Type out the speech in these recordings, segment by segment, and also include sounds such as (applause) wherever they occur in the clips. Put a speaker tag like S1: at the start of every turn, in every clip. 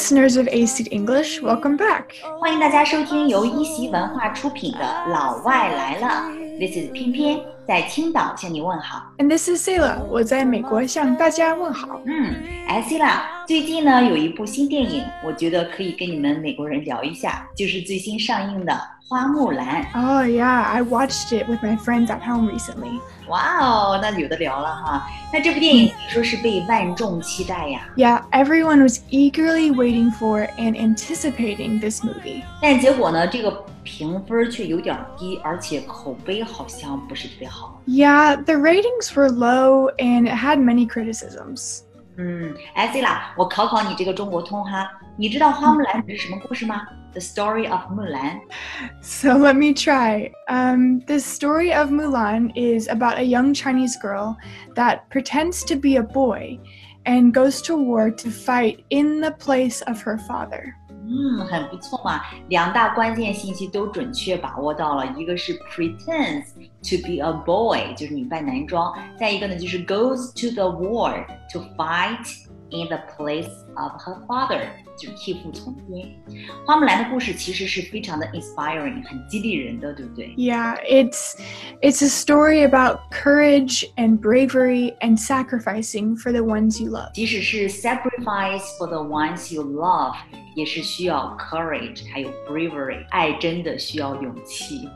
S1: listeners of AC English, welcome back.
S2: 欢迎大家收听由一席文化出品的《老外来了》 this is Pian Pian. 翩翩在青岛向你问好
S1: ，and this is Selah，我在美国向大家问好。
S2: 嗯，哎，Selah，最近呢有一部新电影，我觉得可以跟你们美国人聊一下，就是最新上映的《花木兰》。
S1: Oh yeah, I watched it with my friends at home recently.
S2: 哇哦，那有的聊了哈。那这部电影说是被万众期待呀。
S1: Yeah, everyone was eagerly waiting for and anticipating this movie.
S2: 但结果呢，这个。评分却有点低，而且口碑好像不是特别好。
S1: Yeah, the ratings were low and it had many criticisms.
S2: 嗯，哎，Selah，我考考你这个中国通哈，你知道《花木兰》是什么故事吗？The story of Mulan.
S1: So let me try. Um, the story of Mulan is about a young Chinese girl that pretends to be a boy and goes to war to fight in the place of her father.
S2: 嗯，很不错嘛，两大关键信息都准确把握到了，一个是 pretends to be a boy，就是女扮男装；再一个呢，就是 goes to the war to fight in the place of her father，就是替父从军。花木兰的故事其实是非常的 inspiring，很激励人的，对不对？
S1: Yeah, it's it's a story about courage and bravery and sacrificing for the ones you love.
S2: 即使是 sacrifice for the ones you love，也是需要 courage，还有 bravery，爱真的需要勇气。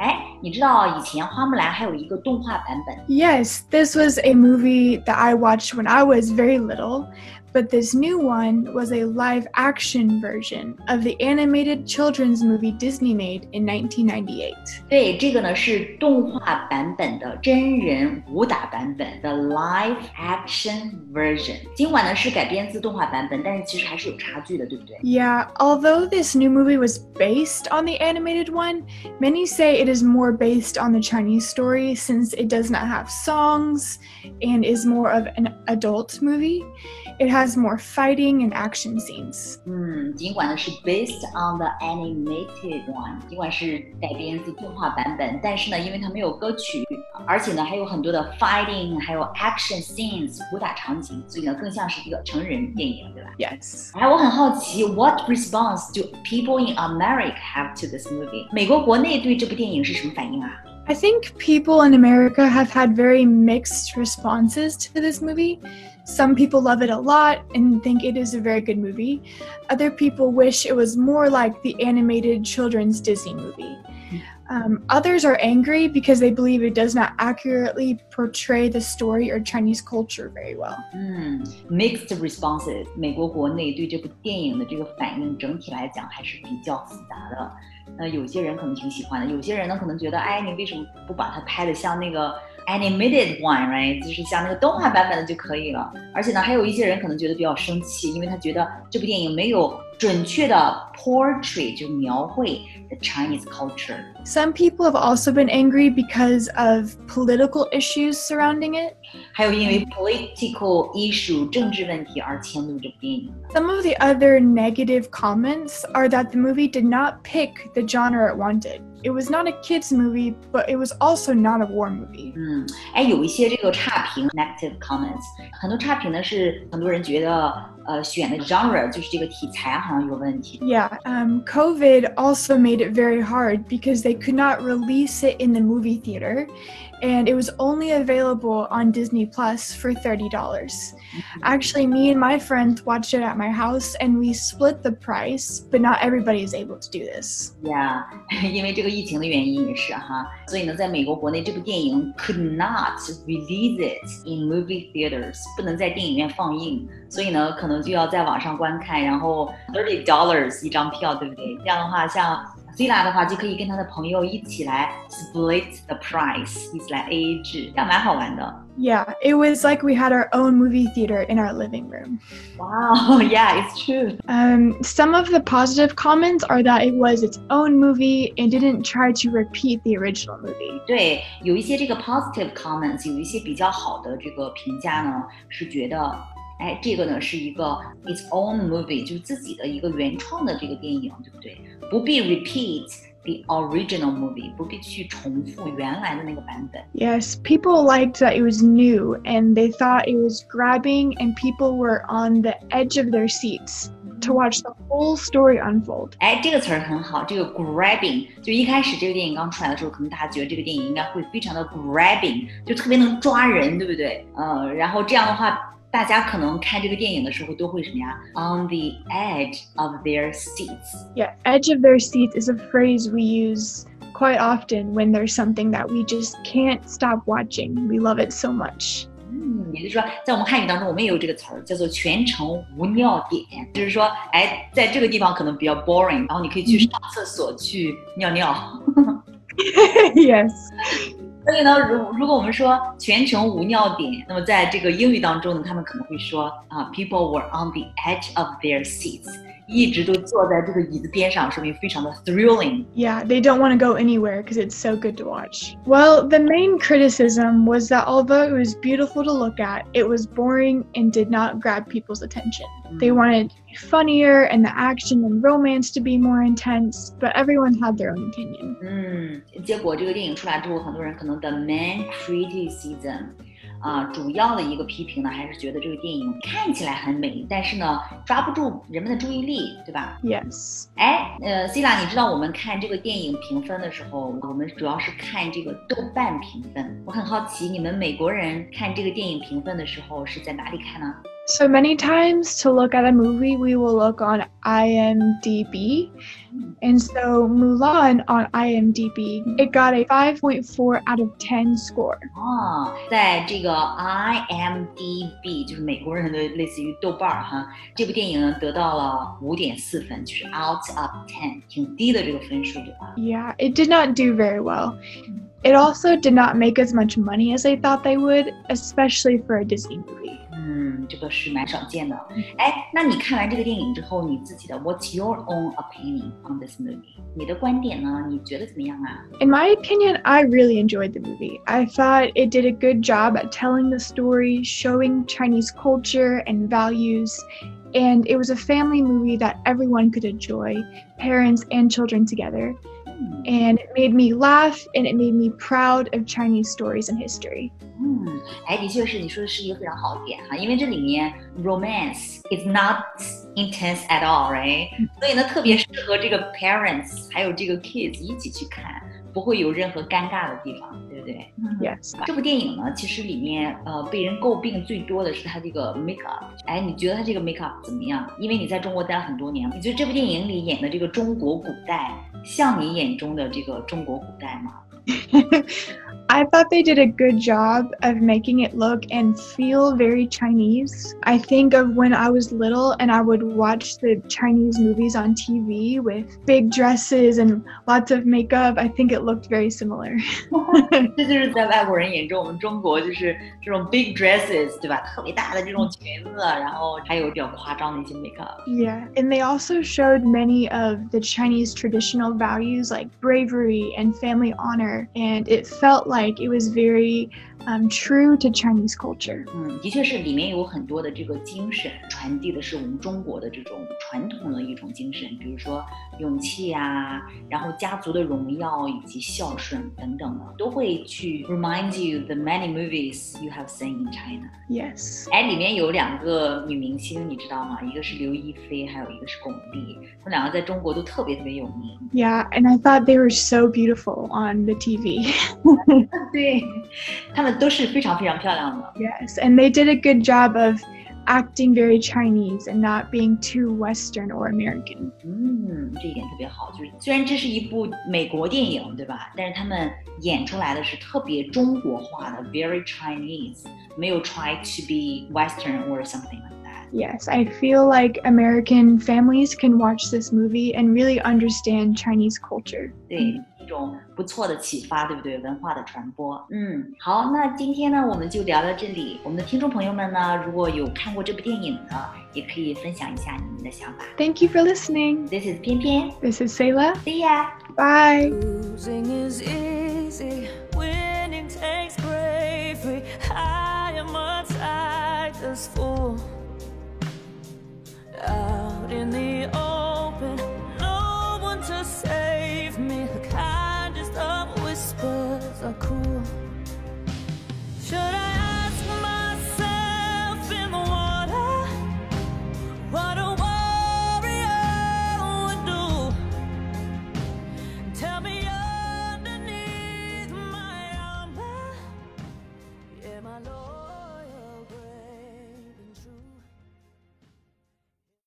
S2: 哎，你知道以前花木兰还有一个动画版本？
S1: Yes, this was a movie that I watched when I was very little, but this new one was a live action version of the animated children's movie Disney made in 1998.
S2: 对，这个呢是动画版本的真人武打版本的 live action version。尽管呢是改编自动画版本，但是其实还是有差距的，对不对？
S1: Yeah, although this new movie was based on the animated one, many say it is more based on the Chinese story since it does not have songs and is more of an adult movie. It has more fighting and action scenes.
S2: 嗯，尽管呢是 based on the animated one，尽管是改编自动画版本，但是呢，因为它没有歌曲，而且呢还有很多的 fighting，还有 action scenes 武打场景，所以呢更像是一个成人电影，对吧？
S1: Yes.
S2: 哎，我很好奇，What response do people in America have to this movie？美国国内对这部电影 是什么反应啊？
S1: I think people in America have had very mixed responses to this movie. Some people love it a lot and think it is a very good movie. Other people wish it was more like the animated children's Disney movie. Um, others are angry because they believe it does not accurately portray the story or Chinese culture very well.
S2: 嗯，mixed responses，美国国内对这部电影的这个反应整体来讲还是比较复杂的。呃，有些人可能挺喜欢的，有些人呢可能觉得，哎，你为什么不把它拍的像那个 animated one，right？就是像那个动画版本的就可以了。而且呢，还有一些人可能觉得比较生气，因为他觉得这部电影没有 准确的 portray，就描绘 the Chinese culture。
S1: Some people have also been angry because of political issues surrounding it.
S2: 还有因为 political issue 政治问题而迁怒这部电影的。
S1: Some of the other negative comments are that the movie did not pick the genre it wanted. It was not a kids movie, but it was also not a war movie.
S2: 嗯，哎，有一些这个差评 negative comments，很多差评呢是很多人觉得，呃，选的 genre 就是这个题材好像有问题。
S1: Yeah, um, COVID also made it very hard because they could not release it in the movie theater, and it was only available on Disney Plus for $30. Actually, me and my friends watched it at my house, and we split the price, but not everybody is able to do this.
S2: Yeah，(laughs) 因为这个 疫情的原因也是哈，所以呢，在美国国内这部电影 could not release it in movie theaters，不能在电影院放映，所以呢，可能就要在网上观看，然后 thirty dollars 一张票，对不对？这样的话，像 Selah 的话就可以跟他的朋友一起来 split the price，一起来 A 制，这样蛮好玩的。
S1: Yeah, it was like we had our own movie theater in our living room.
S2: Wow, (laughs) yeah, it's true.
S1: Um, some of the positive comments are that it was its own movie and didn't try to repeat the original movie.
S2: 对，有一些这个 positive comments，有一些比较好的这个评价呢，是觉得哎，这个呢是一个 its own movie，就是自己的一个原创的这个电影，对不对？不必 repeat the original movie，不必去重复原来的那个版本。
S1: Yes, people liked that it was new and they thought it was grabbing and people were on the edge of their seats. to watch the whole story unfold.
S2: 哎，这个词儿很好，这个 grabbing 就一开始这个电影刚出来的时候，可能大家觉得这个电影应该会非常的 grabbing，就特别能抓人，对不对？呃，然后这样的话， 大家可能看这个电影的时候都会什么呀？On the edge of their seats.
S1: Yeah, edge of their seats is a phrase we use quite often when there's something that we just can't stop watching. We love it so much.
S2: 嗯，也就是说，在我们汉语当中，我们也有这个词儿，叫做全程无尿点，就是说，哎，在这个地方可能比较 boring，然后你可以去上厕所去尿尿。
S1: yes. (laughs) (laughs)
S2: 所以呢，如如果我们说全程无尿点，那么在这个英语当中呢，他们可能会说啊，people were on the edge of their seats，一直都坐在这个椅子边上，说明非常的 thrilling。
S1: Yeah, they don't want to go anywhere because it's so good to watch. Well, the main criticism was that although it was beautiful to look at, it was boring and did not grab people's attention. They wanted to be funnier and the action and romance to be more intense, but everyone had their own opinion.
S2: 嗯，结果这个电影出来之后，很多人可能 the main criticism 啊、主要的一个批评呢，还是觉得这个电影看起来很美，但是呢，抓不住人们的注意力，对吧
S1: ？Yes.
S2: 哎，呃，C 拉，你知道我们看这个电影评分的时候，我们主要是看这个豆瓣评分。我很好奇，你们美国人看这个电影评分的时候是在哪里看呢？
S1: So many times to look at a movie, we will look on IMDb. And so Mulan on IMDb, it got a 5.4 out of 10 score.
S2: 哦，在这个 IMDB，就是美国人的类似于豆瓣儿哈，这部电影呢得到了五点四分，就是 out of ten，挺低的这个分数，对吧？
S1: Yeah, it did not do very well. It also did not make as much money as they thought they would, especially for a Disney movie.
S2: 嗯，这个是蛮少见的。哎，那你看完这个电影之后，你自己的 What's your own opinion on this movie？你的观点呢？你觉得怎么样啊？
S1: In my opinion, I really enjoyed the movie. I thought it did a good job at telling the story, showing Chinese culture and values, and it was a family movie that everyone could enjoy, parents and children together.
S2: 嗯
S1: And it made me laugh and it made me proud of Chinese stories and history.
S2: 嗯，哎，的确是你说的是一个非常好的点哈，因为这里面 romance is not intense at all，right？所以呢，特别适合这个 parents 还有这个 kids 一起去看， 不会有任何尴尬的地方，对不对
S1: ？Yes.
S2: 这部电影呢，其实里面呃被人诟病最多的是它这个 make up。哎，你觉得它这个 make up 怎么样？因为你在中国待了很多年，你觉得这部电影里演的这个中国古代，像你眼中的这个中国古代吗？(laughs)
S1: I thought they did a good job of making it look and feel very Chinese. I think of when I was little and I would watch the Chinese movies on TV with big dresses and lots of makeup. I think it looked very similar. (laughs) (laughs)
S2: 这就是在外国人眼中，我们中国就是这种 big dresses，对吧？特别大的这种裙子，然后还有比较夸张的一些 makeup。
S1: Yeah, and they also showed many of the Chinese traditional values like bravery and family honor, and it felt like it was very um, true to Chinese culture.
S2: 嗯，的确是里面有很多的这个精神，传递的是我们中国的这种传统的一种精神，比如说勇气啊，然后家族的荣耀以及孝顺等等的，都会去 remind you the many movies you have seen in China。
S1: Yes.
S2: 哎，里面有两个女明星，你知道吗？一个是刘亦菲，还有一个是巩俐，他们两个在中国都特别特别有名。
S1: Yeah, and I thought they were so beautiful on the TV.
S2: 对，她们都是非常非常漂亮的。
S1: yes, and they did a good job of acting very Chinese and not being too Western or American.
S2: 嗯，这一点特别好，就是虽然这是一部美国电影，对吧？但是他们演出来的是特别中国化的，very Chinese，没有 try to be Western or something like that。
S1: Yes, I feel like American families can watch this movie and really understand Chinese culture.
S2: 对，一 种不错的启发，对不对？文化的传播。嗯，好，那今天呢，我们就聊到这里。我们的听众朋友们呢，如果有看过这部电影的，也可以分享一下你们的想法。
S1: Thank you for listening.
S2: This is 偏偏
S1: This is
S2: Sayla.，See ya。
S1: Bye.